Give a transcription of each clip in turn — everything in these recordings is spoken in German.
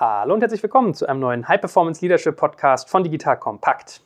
Hallo und herzlich willkommen zu einem neuen High Performance Leadership Podcast von Digital Compact.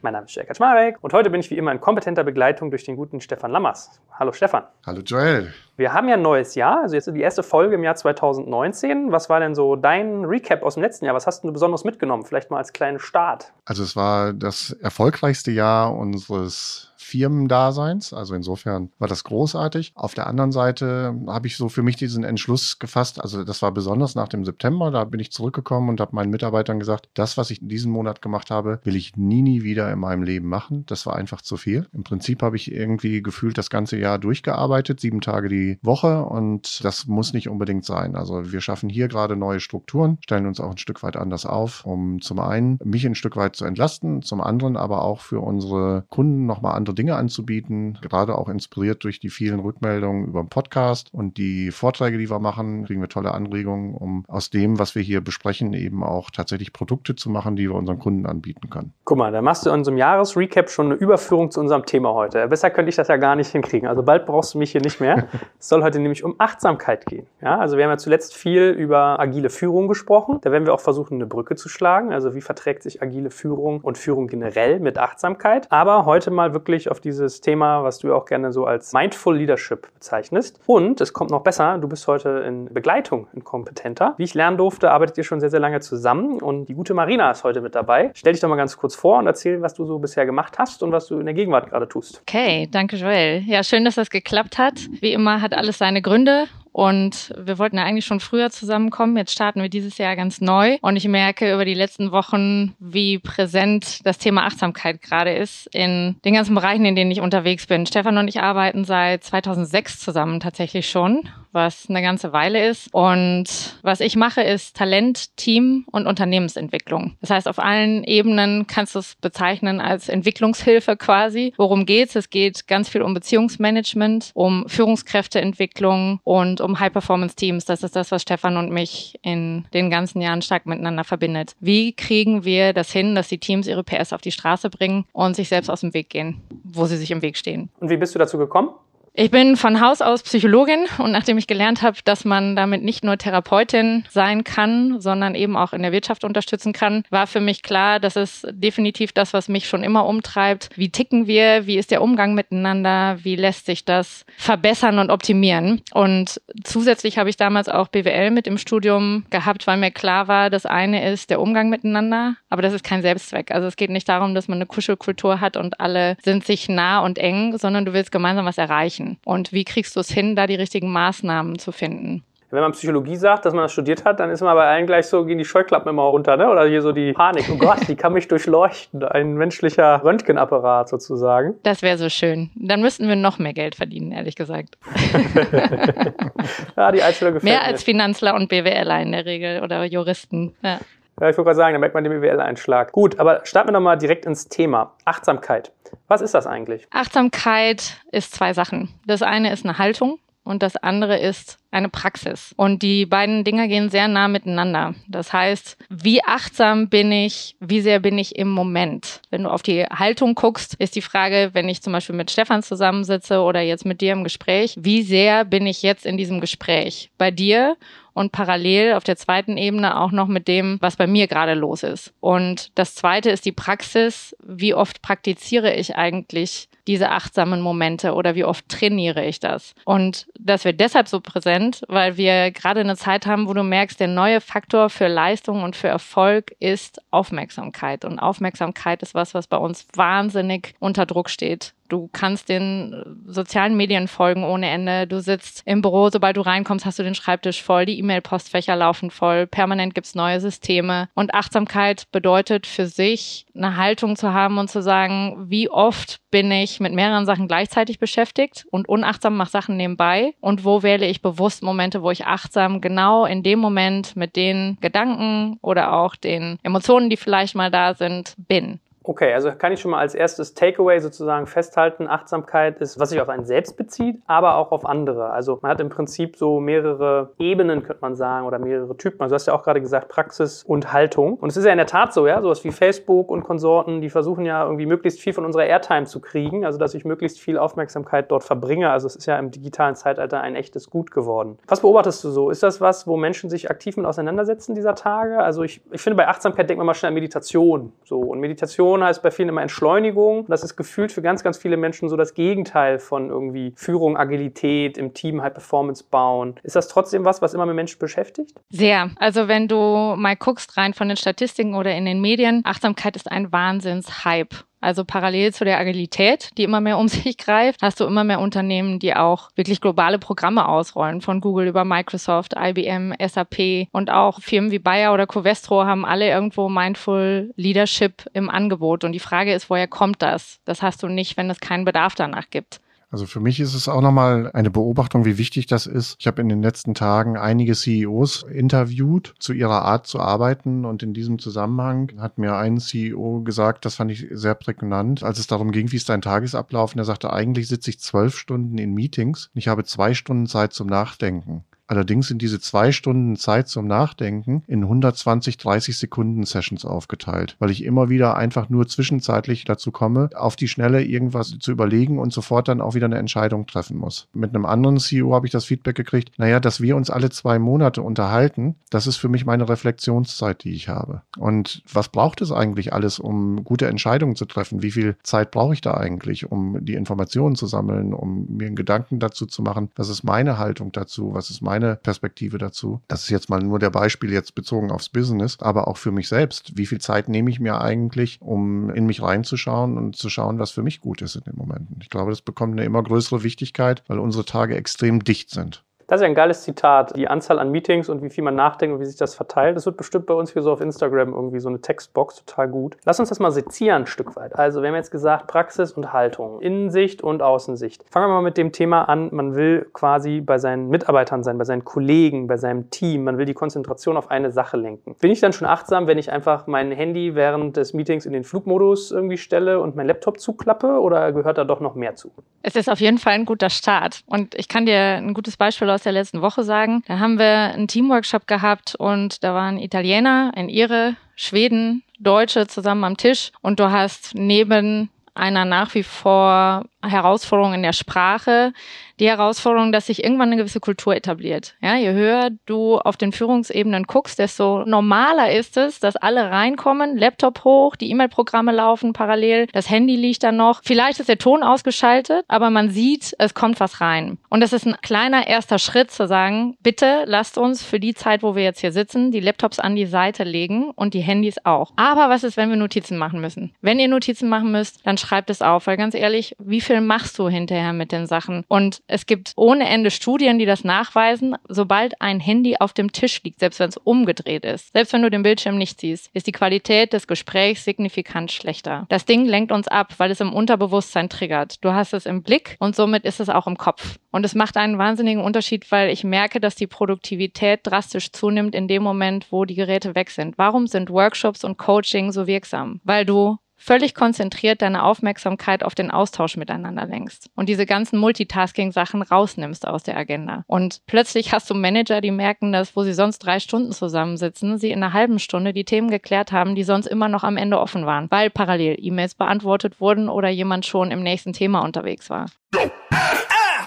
Mein Name ist Jörg Kaczmarek und heute bin ich wie immer in kompetenter Begleitung durch den guten Stefan Lammers. Hallo Stefan. Hallo Joel. Wir haben ja ein neues Jahr, also jetzt die erste Folge im Jahr 2019. Was war denn so dein Recap aus dem letzten Jahr? Was hast du besonders mitgenommen? Vielleicht mal als kleinen Start. Also es war das erfolgreichste Jahr unseres Firmendaseins. Also insofern war das großartig. Auf der anderen Seite habe ich so für mich diesen Entschluss gefasst. Also das war besonders nach dem September. Da bin ich zurückgekommen und habe meinen Mitarbeitern gesagt, das, was ich in diesem Monat gemacht habe, will ich nie, nie wieder in meinem Leben machen. Das war einfach zu viel. Im Prinzip habe ich irgendwie gefühlt das ganze Jahr durchgearbeitet, sieben Tage die Woche und das muss nicht unbedingt sein. Also wir schaffen hier gerade neue Strukturen, stellen uns auch ein Stück weit anders auf, um zum einen mich ein Stück weit zu entlasten, zum anderen aber auch für unsere Kunden nochmal andere Dinge Dinge anzubieten, gerade auch inspiriert durch die vielen Rückmeldungen über den Podcast und die Vorträge, die wir machen, kriegen wir tolle Anregungen, um aus dem, was wir hier besprechen, eben auch tatsächlich Produkte zu machen, die wir unseren Kunden anbieten können. Guck mal, da machst du in unserem Jahresrecap schon eine Überführung zu unserem Thema heute. Besser könnte ich das ja gar nicht hinkriegen. Also bald brauchst du mich hier nicht mehr. es soll heute nämlich um Achtsamkeit gehen. Ja, also wir haben ja zuletzt viel über agile Führung gesprochen. Da werden wir auch versuchen, eine Brücke zu schlagen. Also wie verträgt sich agile Führung und Führung generell mit Achtsamkeit? Aber heute mal wirklich auf dieses Thema, was du auch gerne so als Mindful Leadership bezeichnest. Und es kommt noch besser, du bist heute in Begleitung, in kompetenter. Wie ich lernen durfte, arbeitet ihr schon sehr, sehr lange zusammen und die gute Marina ist heute mit dabei. Stell dich doch mal ganz kurz vor und erzähl, was du so bisher gemacht hast und was du in der Gegenwart gerade tust. Okay, danke Joel. Ja, schön, dass das geklappt hat. Wie immer hat alles seine Gründe und wir wollten ja eigentlich schon früher zusammenkommen. Jetzt starten wir dieses Jahr ganz neu. Und ich merke über die letzten Wochen, wie präsent das Thema Achtsamkeit gerade ist in den ganzen Bereichen, in denen ich unterwegs bin. Stefan und ich arbeiten seit 2006 zusammen tatsächlich schon was eine ganze Weile ist. Und was ich mache, ist Talent, Team und Unternehmensentwicklung. Das heißt, auf allen Ebenen kannst du es bezeichnen als Entwicklungshilfe quasi. Worum geht's? Es geht ganz viel um Beziehungsmanagement, um Führungskräfteentwicklung und um High-Performance-Teams. Das ist das, was Stefan und mich in den ganzen Jahren stark miteinander verbindet. Wie kriegen wir das hin, dass die Teams ihre PS auf die Straße bringen und sich selbst aus dem Weg gehen, wo sie sich im Weg stehen? Und wie bist du dazu gekommen? Ich bin von Haus aus Psychologin und nachdem ich gelernt habe, dass man damit nicht nur Therapeutin sein kann, sondern eben auch in der Wirtschaft unterstützen kann, war für mich klar, das ist definitiv das, was mich schon immer umtreibt. Wie ticken wir? Wie ist der Umgang miteinander? Wie lässt sich das verbessern und optimieren? Und zusätzlich habe ich damals auch BWL mit im Studium gehabt, weil mir klar war, das eine ist der Umgang miteinander, aber das ist kein Selbstzweck. Also es geht nicht darum, dass man eine Kuschelkultur hat und alle sind sich nah und eng, sondern du willst gemeinsam was erreichen erreichen? Und wie kriegst du es hin, da die richtigen Maßnahmen zu finden? Wenn man Psychologie sagt, dass man das studiert hat, dann ist man bei allen gleich so, gehen die Scheuklappen immer runter, ne? Oder hier so die Panik. Oh Gott, die kann mich durchleuchten. Ein menschlicher Röntgenapparat sozusagen. Das wäre so schön. Dann müssten wir noch mehr Geld verdienen, ehrlich gesagt. ja, die Einstellung gefällt Mehr als Finanzler und BWLer in der Regel oder Juristen. Ja. Ja, ich wollte gerade sagen, da merkt man den BWL-Einschlag. Gut, aber starten wir nochmal direkt ins Thema. Achtsamkeit. Was ist das eigentlich? Achtssamkeit ist zwei Sachen. Das eine ist eine Haltung und das andere ist eine Praxis. Und die beiden Dinge gehen sehr nah miteinander. Das heißt, wie achtsam bin ich, wie sehr bin ich im Moment? Wenn du auf die Haltung guckst, ist die Frage, wenn ich zum Beispiel mit Stefan zusammensitze oder jetzt mit dir im Gespräch, wie sehr bin ich jetzt in diesem Gespräch? Bei dir und parallel auf der zweiten Ebene auch noch mit dem, was bei mir gerade los ist. Und das zweite ist die Praxis. Wie oft praktiziere ich eigentlich diese achtsamen Momente oder wie oft trainiere ich das? Und das wird deshalb so präsent, weil wir gerade eine Zeit haben, wo du merkst, der neue Faktor für Leistung und für Erfolg ist Aufmerksamkeit. Und Aufmerksamkeit ist was, was bei uns wahnsinnig unter Druck steht. Du kannst den äh, sozialen Medien folgen ohne Ende. Du sitzt im Büro, sobald du reinkommst, hast du den Schreibtisch voll, die E-Mail-Postfächer laufen voll, permanent gibt's neue Systeme. Und Achtsamkeit bedeutet für sich, eine Haltung zu haben und zu sagen, wie oft bin ich mit mehreren Sachen gleichzeitig beschäftigt und unachtsam mache Sachen nebenbei und wo wähle ich bewusst Momente, wo ich achtsam genau in dem Moment mit den Gedanken oder auch den Emotionen, die vielleicht mal da sind, bin. Okay, also kann ich schon mal als erstes Takeaway sozusagen festhalten, Achtsamkeit ist, was sich auf einen selbst bezieht, aber auch auf andere. Also man hat im Prinzip so mehrere Ebenen, könnte man sagen, oder mehrere Typen. Also du hast ja auch gerade gesagt, Praxis und Haltung. Und es ist ja in der Tat so, ja, sowas wie Facebook und Konsorten, die versuchen ja irgendwie möglichst viel von unserer Airtime zu kriegen, also dass ich möglichst viel Aufmerksamkeit dort verbringe. Also es ist ja im digitalen Zeitalter ein echtes Gut geworden. Was beobachtest du so? Ist das was, wo Menschen sich aktiv mit auseinandersetzen dieser Tage? Also ich, ich finde, bei Achtsamkeit denkt man mal schnell an Meditation. So. Und Meditation heißt bei vielen immer Entschleunigung. Das ist gefühlt für ganz, ganz viele Menschen so das Gegenteil von irgendwie Führung, Agilität, im Team High Performance bauen. Ist das trotzdem was, was immer mehr Menschen beschäftigt? Sehr. Also wenn du mal guckst rein von den Statistiken oder in den Medien, Achtsamkeit ist ein Wahnsinns-Hype. Also parallel zu der Agilität, die immer mehr um sich greift, hast du immer mehr Unternehmen, die auch wirklich globale Programme ausrollen, von Google über Microsoft, IBM, SAP und auch Firmen wie Bayer oder Covestro haben alle irgendwo Mindful Leadership im Angebot. Und die Frage ist, woher kommt das? Das hast du nicht, wenn es keinen Bedarf danach gibt. Also für mich ist es auch nochmal eine Beobachtung, wie wichtig das ist. Ich habe in den letzten Tagen einige CEOs interviewt zu ihrer Art zu arbeiten und in diesem Zusammenhang hat mir ein CEO gesagt, das fand ich sehr prägnant, als es darum ging, wie ist dein Tagesablauf. Und er sagte, eigentlich sitze ich zwölf Stunden in Meetings und ich habe zwei Stunden Zeit zum Nachdenken. Allerdings sind diese zwei Stunden Zeit zum Nachdenken in 120, 30 Sekunden Sessions aufgeteilt, weil ich immer wieder einfach nur zwischenzeitlich dazu komme, auf die Schnelle irgendwas zu überlegen und sofort dann auch wieder eine Entscheidung treffen muss. Mit einem anderen CEO habe ich das Feedback gekriegt, naja, dass wir uns alle zwei Monate unterhalten, das ist für mich meine Reflexionszeit, die ich habe. Und was braucht es eigentlich alles, um gute Entscheidungen zu treffen? Wie viel Zeit brauche ich da eigentlich, um die Informationen zu sammeln, um mir einen Gedanken dazu zu machen? Was ist meine Haltung dazu? Was ist meine meine Perspektive dazu. Das ist jetzt mal nur der Beispiel jetzt bezogen aufs Business, aber auch für mich selbst. Wie viel Zeit nehme ich mir eigentlich, um in mich reinzuschauen und zu schauen, was für mich gut ist in den Momenten? Ich glaube, das bekommt eine immer größere Wichtigkeit, weil unsere Tage extrem dicht sind. Das ist ja ein geiles Zitat. Die Anzahl an Meetings und wie viel man nachdenkt und wie sich das verteilt. Das wird bestimmt bei uns hier so auf Instagram irgendwie so eine Textbox total gut. Lass uns das mal sezieren ein Stück weit. Also, wir haben jetzt gesagt, Praxis und Haltung, Innensicht und Außensicht. Fangen wir mal mit dem Thema an. Man will quasi bei seinen Mitarbeitern sein, bei seinen Kollegen, bei seinem Team. Man will die Konzentration auf eine Sache lenken. Bin ich dann schon achtsam, wenn ich einfach mein Handy während des Meetings in den Flugmodus irgendwie stelle und mein Laptop zuklappe oder gehört da doch noch mehr zu? Es ist auf jeden Fall ein guter Start. Und ich kann dir ein gutes Beispiel aus der letzten Woche sagen. Da haben wir einen Teamworkshop gehabt und da waren Italiener, ein Ire, Schweden, Deutsche zusammen am Tisch und du hast neben einer nach wie vor Herausforderung in der Sprache, die Herausforderung, dass sich irgendwann eine gewisse Kultur etabliert. Ja, je höher du auf den Führungsebenen guckst, desto normaler ist es, dass alle reinkommen, Laptop hoch, die E-Mail-Programme laufen parallel, das Handy liegt dann noch. Vielleicht ist der Ton ausgeschaltet, aber man sieht, es kommt was rein. Und das ist ein kleiner erster Schritt zu sagen, bitte lasst uns für die Zeit, wo wir jetzt hier sitzen, die Laptops an die Seite legen und die Handys auch. Aber was ist, wenn wir Notizen machen müssen? Wenn ihr Notizen machen müsst, dann schreibt es auf, weil ganz ehrlich, wie viel machst du hinterher mit den Sachen? Und es gibt ohne Ende Studien, die das nachweisen. Sobald ein Handy auf dem Tisch liegt, selbst wenn es umgedreht ist, selbst wenn du den Bildschirm nicht siehst, ist die Qualität des Gesprächs signifikant schlechter. Das Ding lenkt uns ab, weil es im Unterbewusstsein triggert. Du hast es im Blick und somit ist es auch im Kopf. Und es macht einen wahnsinnigen Unterschied, weil ich merke, dass die Produktivität drastisch zunimmt in dem Moment, wo die Geräte weg sind. Warum sind Workshops und Coaching so wirksam? Weil du völlig konzentriert deine Aufmerksamkeit auf den Austausch miteinander lenkst und diese ganzen Multitasking-Sachen rausnimmst aus der Agenda. Und plötzlich hast du Manager, die merken, dass, wo sie sonst drei Stunden zusammensitzen, sie in einer halben Stunde die Themen geklärt haben, die sonst immer noch am Ende offen waren, weil parallel E-Mails beantwortet wurden oder jemand schon im nächsten Thema unterwegs war.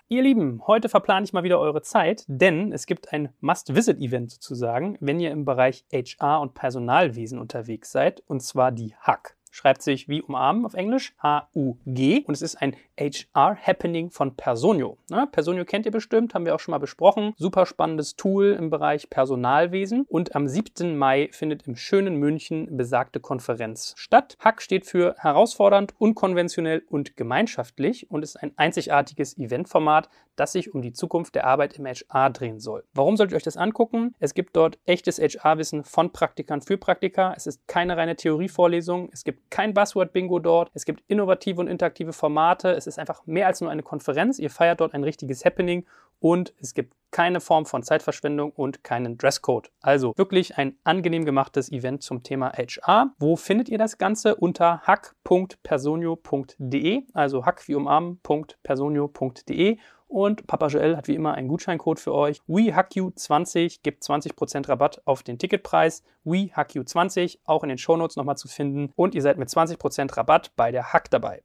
Ihr Lieben, heute verplane ich mal wieder eure Zeit, denn es gibt ein Must-Visit-Event sozusagen, wenn ihr im Bereich HR und Personalwesen unterwegs seid, und zwar die Hack schreibt sich wie umarmen auf Englisch, H-U-G. Und es ist ein HR-Happening von Personio. Ne? Personio kennt ihr bestimmt, haben wir auch schon mal besprochen. Super spannendes Tool im Bereich Personalwesen. Und am 7. Mai findet im schönen München besagte Konferenz statt. Hack steht für herausfordernd, unkonventionell und gemeinschaftlich und ist ein einzigartiges Eventformat, das sich um die Zukunft der Arbeit im HR drehen soll. Warum solltet ihr euch das angucken? Es gibt dort echtes HR-Wissen von Praktikern für Praktika. Es ist keine reine Theorievorlesung. Es gibt kein Buzzword-Bingo dort. Es gibt innovative und interaktive Formate. Es ist einfach mehr als nur eine Konferenz. Ihr feiert dort ein richtiges Happening und es gibt keine Form von Zeitverschwendung und keinen Dresscode. Also wirklich ein angenehm gemachtes Event zum Thema HR. Wo findet ihr das Ganze? Unter hack.personio.de, also hack wie umarmen.personio.de und Papa Joel hat wie immer einen Gutscheincode für euch. WeHackYou20 gibt 20% Rabatt auf den Ticketpreis. WeHackYou20 auch in den Shownotes nochmal zu finden. Und ihr seid mit 20% Rabatt bei der Hack dabei.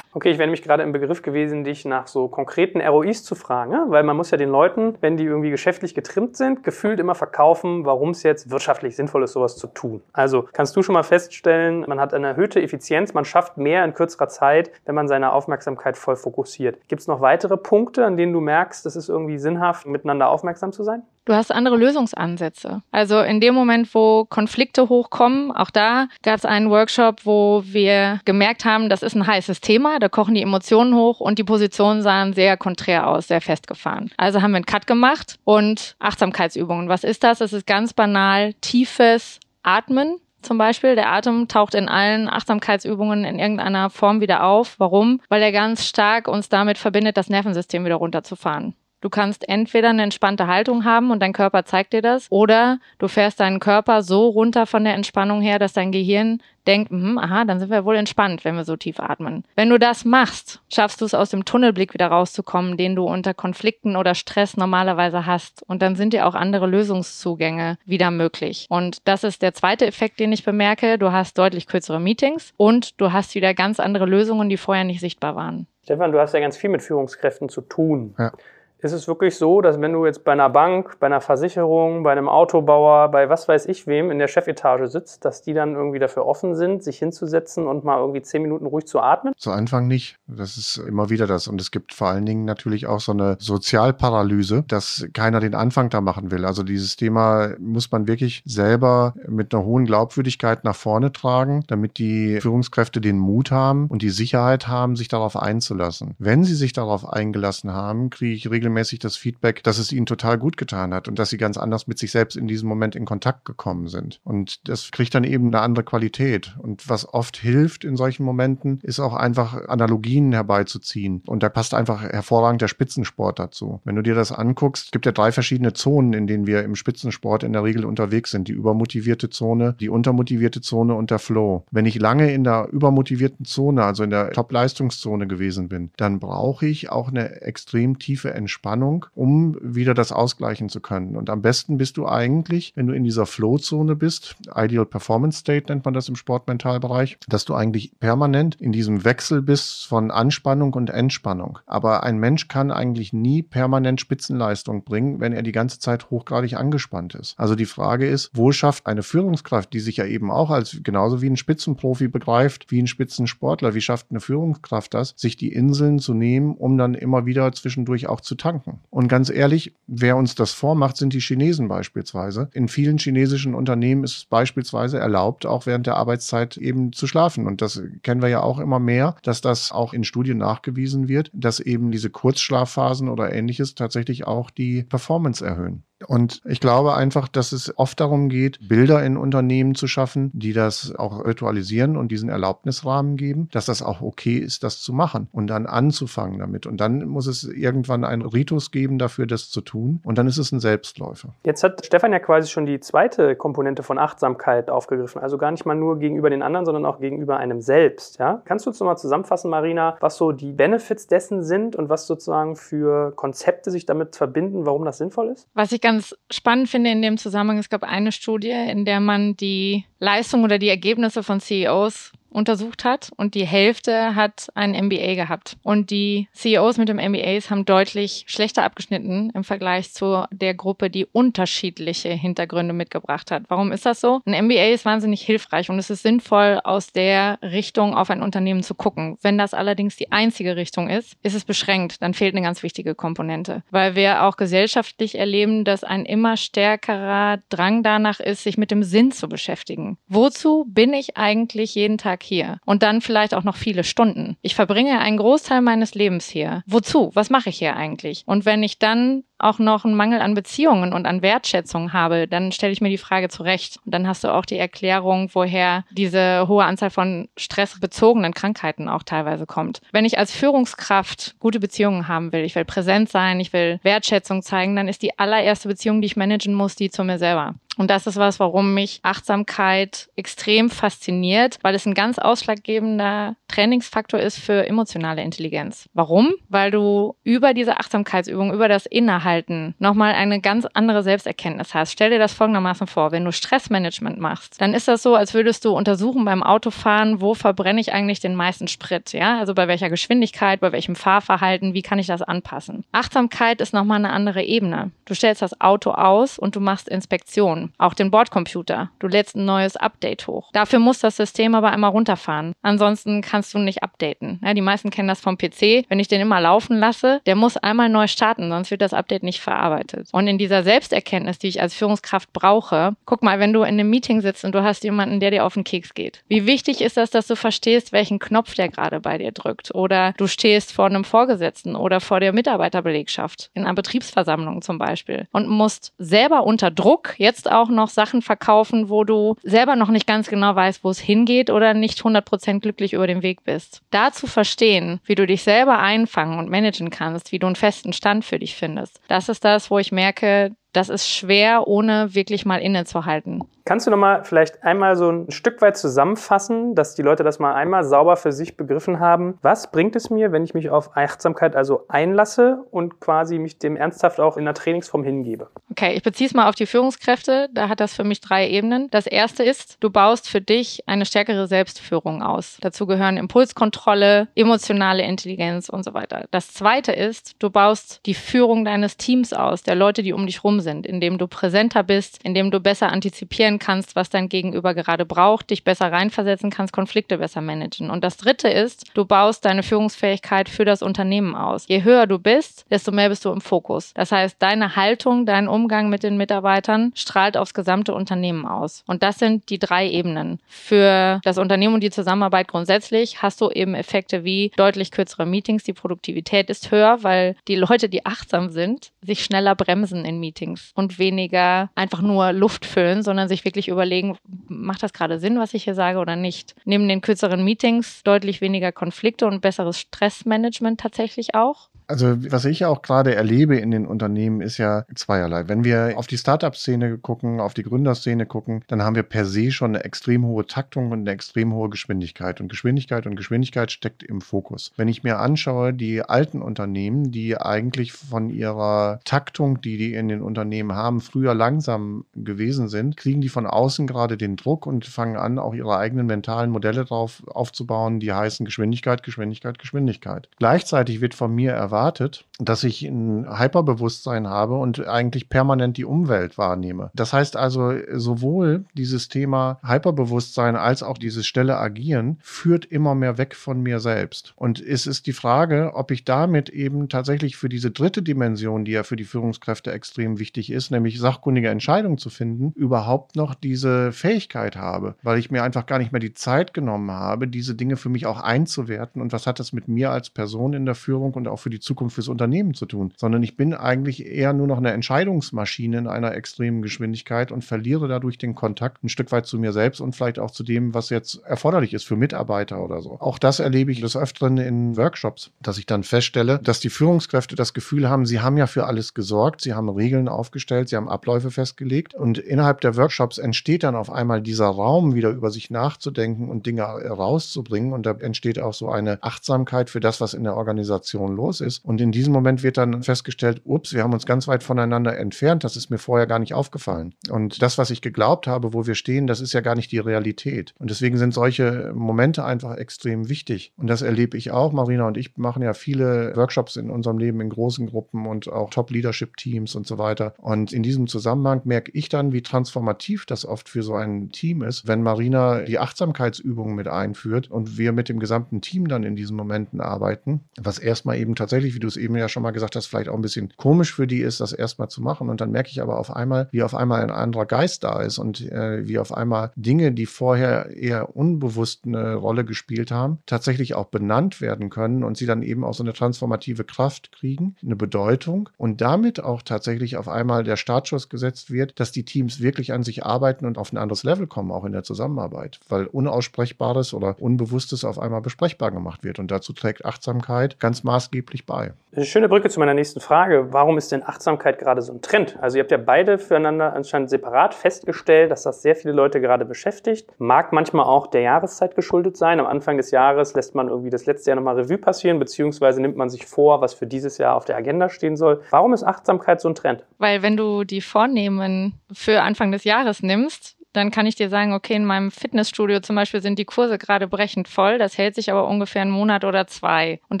Okay, ich wäre nämlich gerade im Begriff gewesen, dich nach so konkreten ROIs zu fragen, weil man muss ja den Leuten, wenn die irgendwie geschäftlich getrimmt sind, gefühlt immer verkaufen, warum es jetzt wirtschaftlich sinnvoll ist, sowas zu tun. Also kannst du schon mal feststellen, man hat eine erhöhte Effizienz, man schafft mehr in kürzerer Zeit, wenn man seine Aufmerksamkeit voll fokussiert. Gibt es noch weitere Punkte, an denen du merkst, es ist irgendwie sinnhaft, miteinander aufmerksam zu sein? Du hast andere Lösungsansätze. Also in dem Moment, wo Konflikte hochkommen, auch da gab es einen Workshop, wo wir gemerkt haben, das ist ein heißes Thema, da kochen die Emotionen hoch und die Positionen sahen sehr konträr aus, sehr festgefahren. Also haben wir einen Cut gemacht und Achtsamkeitsübungen. Was ist das? Es ist ganz banal tiefes Atmen, zum Beispiel. Der Atem taucht in allen Achtsamkeitsübungen in irgendeiner Form wieder auf. Warum? Weil er ganz stark uns damit verbindet, das Nervensystem wieder runterzufahren. Du kannst entweder eine entspannte Haltung haben und dein Körper zeigt dir das, oder du fährst deinen Körper so runter von der Entspannung her, dass dein Gehirn denkt, hm, aha, dann sind wir wohl entspannt, wenn wir so tief atmen. Wenn du das machst, schaffst du es aus dem Tunnelblick wieder rauszukommen, den du unter Konflikten oder Stress normalerweise hast. Und dann sind dir auch andere Lösungszugänge wieder möglich. Und das ist der zweite Effekt, den ich bemerke. Du hast deutlich kürzere Meetings und du hast wieder ganz andere Lösungen, die vorher nicht sichtbar waren. Stefan, du hast ja ganz viel mit Führungskräften zu tun. Ja ist es wirklich so, dass wenn du jetzt bei einer Bank, bei einer Versicherung, bei einem Autobauer, bei was weiß ich wem in der Chefetage sitzt, dass die dann irgendwie dafür offen sind, sich hinzusetzen und mal irgendwie zehn Minuten ruhig zu atmen? Zu Anfang nicht. Das ist immer wieder das. Und es gibt vor allen Dingen natürlich auch so eine Sozialparalyse, dass keiner den Anfang da machen will. Also dieses Thema muss man wirklich selber mit einer hohen Glaubwürdigkeit nach vorne tragen, damit die Führungskräfte den Mut haben und die Sicherheit haben, sich darauf einzulassen. Wenn sie sich darauf eingelassen haben, kriege ich regelmäßig regelmäßig das Feedback, dass es ihnen total gut getan hat und dass sie ganz anders mit sich selbst in diesem Moment in Kontakt gekommen sind. Und das kriegt dann eben eine andere Qualität. Und was oft hilft in solchen Momenten, ist auch einfach Analogien herbeizuziehen. Und da passt einfach hervorragend der Spitzensport dazu. Wenn du dir das anguckst, gibt ja drei verschiedene Zonen, in denen wir im Spitzensport in der Regel unterwegs sind. Die übermotivierte Zone, die untermotivierte Zone und der Flow. Wenn ich lange in der übermotivierten Zone, also in der Top-Leistungszone gewesen bin, dann brauche ich auch eine extrem tiefe Entspannung Entspannung, um wieder das ausgleichen zu können. Und am besten bist du eigentlich, wenn du in dieser Flow-Zone bist, Ideal Performance State nennt man das im Sportmentalbereich, dass du eigentlich permanent in diesem Wechsel bist von Anspannung und Entspannung. Aber ein Mensch kann eigentlich nie permanent Spitzenleistung bringen, wenn er die ganze Zeit hochgradig angespannt ist. Also die Frage ist, wo schafft eine Führungskraft, die sich ja eben auch als genauso wie ein Spitzenprofi begreift, wie ein Spitzensportler, wie schafft eine Führungskraft das, sich die Inseln zu nehmen, um dann immer wieder zwischendurch auch zu tanken? Tanken. Und ganz ehrlich, wer uns das vormacht, sind die Chinesen beispielsweise. In vielen chinesischen Unternehmen ist es beispielsweise erlaubt, auch während der Arbeitszeit eben zu schlafen. Und das kennen wir ja auch immer mehr, dass das auch in Studien nachgewiesen wird, dass eben diese Kurzschlafphasen oder ähnliches tatsächlich auch die Performance erhöhen. Und ich glaube einfach, dass es oft darum geht, Bilder in Unternehmen zu schaffen, die das auch ritualisieren und diesen Erlaubnisrahmen geben, dass das auch okay ist, das zu machen und dann anzufangen damit. Und dann muss es irgendwann einen Ritus geben dafür, das zu tun. Und dann ist es ein Selbstläufer. Jetzt hat Stefan ja quasi schon die zweite Komponente von Achtsamkeit aufgegriffen. Also gar nicht mal nur gegenüber den anderen, sondern auch gegenüber einem selbst. Ja? Kannst du uns nochmal zusammenfassen, Marina, was so die Benefits dessen sind und was sozusagen für Konzepte sich damit verbinden, warum das sinnvoll ist? Was ich ganz spannend finde in dem Zusammenhang, es gab eine Studie, in der man die Leistung oder die Ergebnisse von CEOs untersucht hat und die Hälfte hat ein MBA gehabt. Und die CEOs mit dem MBAs haben deutlich schlechter abgeschnitten im Vergleich zu der Gruppe, die unterschiedliche Hintergründe mitgebracht hat. Warum ist das so? Ein MBA ist wahnsinnig hilfreich und es ist sinnvoll, aus der Richtung auf ein Unternehmen zu gucken. Wenn das allerdings die einzige Richtung ist, ist es beschränkt. Dann fehlt eine ganz wichtige Komponente, weil wir auch gesellschaftlich erleben, dass ein immer stärkerer Drang danach ist, sich mit dem Sinn zu beschäftigen. Wozu bin ich eigentlich jeden Tag Tag hier und dann vielleicht auch noch viele Stunden. Ich verbringe einen Großteil meines Lebens hier. Wozu? Was mache ich hier eigentlich? Und wenn ich dann auch noch einen Mangel an Beziehungen und an Wertschätzung habe, dann stelle ich mir die Frage zurecht. Und dann hast du auch die Erklärung, woher diese hohe Anzahl von stressbezogenen Krankheiten auch teilweise kommt. Wenn ich als Führungskraft gute Beziehungen haben will, ich will präsent sein, ich will Wertschätzung zeigen, dann ist die allererste Beziehung, die ich managen muss, die zu mir selber. Und das ist was, warum mich Achtsamkeit extrem fasziniert, weil es ein ganz ausschlaggebender Trainingsfaktor ist für emotionale Intelligenz. Warum? Weil du über diese Achtsamkeitsübung, über das Innehalten nochmal eine ganz andere Selbsterkenntnis hast. Stell dir das folgendermaßen vor. Wenn du Stressmanagement machst, dann ist das so, als würdest du untersuchen beim Autofahren, wo verbrenne ich eigentlich den meisten Sprit? Ja, also bei welcher Geschwindigkeit, bei welchem Fahrverhalten, wie kann ich das anpassen? Achtsamkeit ist nochmal eine andere Ebene. Du stellst das Auto aus und du machst Inspektion auch den Bordcomputer. Du lädst ein neues Update hoch. Dafür muss das System aber einmal runterfahren. Ansonsten kannst du nicht updaten. Ja, die meisten kennen das vom PC. Wenn ich den immer laufen lasse, der muss einmal neu starten, sonst wird das Update nicht verarbeitet. Und in dieser Selbsterkenntnis, die ich als Führungskraft brauche, guck mal, wenn du in einem Meeting sitzt und du hast jemanden, der dir auf den Keks geht. Wie wichtig ist das, dass du verstehst, welchen Knopf der gerade bei dir drückt? Oder du stehst vor einem Vorgesetzten oder vor der Mitarbeiterbelegschaft, in einer Betriebsversammlung zum Beispiel, und musst selber unter Druck jetzt auch noch Sachen verkaufen, wo du selber noch nicht ganz genau weißt, wo es hingeht oder nicht 100% glücklich über den Weg bist. Da zu verstehen, wie du dich selber einfangen und managen kannst, wie du einen festen Stand für dich findest, das ist das, wo ich merke, das ist schwer, ohne wirklich mal innezuhalten. Kannst du nochmal vielleicht einmal so ein Stück weit zusammenfassen, dass die Leute das mal einmal sauber für sich begriffen haben? Was bringt es mir, wenn ich mich auf Achtsamkeit also einlasse und quasi mich dem ernsthaft auch in der Trainingsform hingebe? Okay, ich beziehe es mal auf die Führungskräfte. Da hat das für mich drei Ebenen. Das erste ist, du baust für dich eine stärkere Selbstführung aus. Dazu gehören Impulskontrolle, emotionale Intelligenz und so weiter. Das zweite ist, du baust die Führung deines Teams aus, der Leute, die um dich rum sind, indem du präsenter bist, indem du besser antizipieren kannst, was dein Gegenüber gerade braucht, dich besser reinversetzen kannst, Konflikte besser managen. Und das dritte ist, du baust deine Führungsfähigkeit für das Unternehmen aus. Je höher du bist, desto mehr bist du im Fokus. Das heißt, deine Haltung, dein Umgang mit den Mitarbeitern strahlt aufs gesamte Unternehmen aus. Und das sind die drei Ebenen. Für das Unternehmen und die Zusammenarbeit grundsätzlich hast du eben Effekte wie deutlich kürzere Meetings, die Produktivität ist höher, weil die Leute, die achtsam sind, sich schneller bremsen in Meetings und weniger einfach nur Luft füllen, sondern sich wirklich überlegen, macht das gerade Sinn, was ich hier sage oder nicht. Neben den kürzeren Meetings deutlich weniger Konflikte und besseres Stressmanagement tatsächlich auch. Also was ich auch gerade erlebe in den Unternehmen ist ja zweierlei. Wenn wir auf die Startup-Szene gucken, auf die Gründerszene gucken, dann haben wir per se schon eine extrem hohe Taktung und eine extrem hohe Geschwindigkeit. Und Geschwindigkeit und Geschwindigkeit steckt im Fokus. Wenn ich mir anschaue, die alten Unternehmen, die eigentlich von ihrer Taktung, die die in den Unternehmen haben, früher langsam gewesen sind, kriegen die von außen gerade den Druck und fangen an, auch ihre eigenen mentalen Modelle drauf aufzubauen, die heißen Geschwindigkeit, Geschwindigkeit, Geschwindigkeit. Gleichzeitig wird von mir erwartet, erwartet, dass ich ein Hyperbewusstsein habe und eigentlich permanent die Umwelt wahrnehme. Das heißt also, sowohl dieses Thema Hyperbewusstsein als auch dieses schnelle Agieren führt immer mehr weg von mir selbst. Und es ist die Frage, ob ich damit eben tatsächlich für diese dritte Dimension, die ja für die Führungskräfte extrem wichtig ist, nämlich sachkundige Entscheidungen zu finden, überhaupt noch diese Fähigkeit habe, weil ich mir einfach gar nicht mehr die Zeit genommen habe, diese Dinge für mich auch einzuwerten und was hat das mit mir als Person in der Führung und auch für die Zukunft fürs Unternehmen zu tun, sondern ich bin eigentlich eher nur noch eine Entscheidungsmaschine in einer extremen Geschwindigkeit und verliere dadurch den Kontakt ein Stück weit zu mir selbst und vielleicht auch zu dem, was jetzt erforderlich ist für Mitarbeiter oder so. Auch das erlebe ich des Öfteren in Workshops, dass ich dann feststelle, dass die Führungskräfte das Gefühl haben, sie haben ja für alles gesorgt, sie haben Regeln aufgestellt, sie haben Abläufe festgelegt und innerhalb der Workshops entsteht dann auf einmal dieser Raum, wieder über sich nachzudenken und Dinge rauszubringen und da entsteht auch so eine Achtsamkeit für das, was in der Organisation los ist und in diesem Moment wird dann festgestellt, ups, wir haben uns ganz weit voneinander entfernt. Das ist mir vorher gar nicht aufgefallen. Und das, was ich geglaubt habe, wo wir stehen, das ist ja gar nicht die Realität. Und deswegen sind solche Momente einfach extrem wichtig. Und das erlebe ich auch. Marina und ich machen ja viele Workshops in unserem Leben in großen Gruppen und auch Top-Leadership-Teams und so weiter. Und in diesem Zusammenhang merke ich dann, wie transformativ das oft für so ein Team ist, wenn Marina die Achtsamkeitsübungen mit einführt und wir mit dem gesamten Team dann in diesen Momenten arbeiten, was erstmal eben tatsächlich, wie du es eben ja schon mal gesagt hast, vielleicht auch ein bisschen komisch für die ist, das erstmal zu machen. Und dann merke ich aber auf einmal, wie auf einmal ein anderer Geist da ist und äh, wie auf einmal Dinge, die vorher eher unbewusst eine Rolle gespielt haben, tatsächlich auch benannt werden können und sie dann eben auch so eine transformative Kraft kriegen, eine Bedeutung und damit auch tatsächlich auf einmal der Startschuss gesetzt wird, dass die Teams wirklich an sich arbeiten und auf ein anderes Level kommen, auch in der Zusammenarbeit, weil Unaussprechbares oder Unbewusstes auf einmal besprechbar gemacht wird. Und dazu trägt Achtsamkeit ganz maßgeblich bei. Eine schöne Brücke zu meiner nächsten Frage. Warum ist denn Achtsamkeit gerade so ein Trend? Also ihr habt ja beide füreinander anscheinend separat festgestellt, dass das sehr viele Leute gerade beschäftigt. Mag manchmal auch der Jahreszeit geschuldet sein. Am Anfang des Jahres lässt man irgendwie das letzte Jahr nochmal Revue passieren, beziehungsweise nimmt man sich vor, was für dieses Jahr auf der Agenda stehen soll. Warum ist Achtsamkeit so ein Trend? Weil wenn du die Vornehmen für Anfang des Jahres nimmst, dann kann ich dir sagen, okay, in meinem Fitnessstudio zum Beispiel sind die Kurse gerade brechend voll. Das hält sich aber ungefähr einen Monat oder zwei und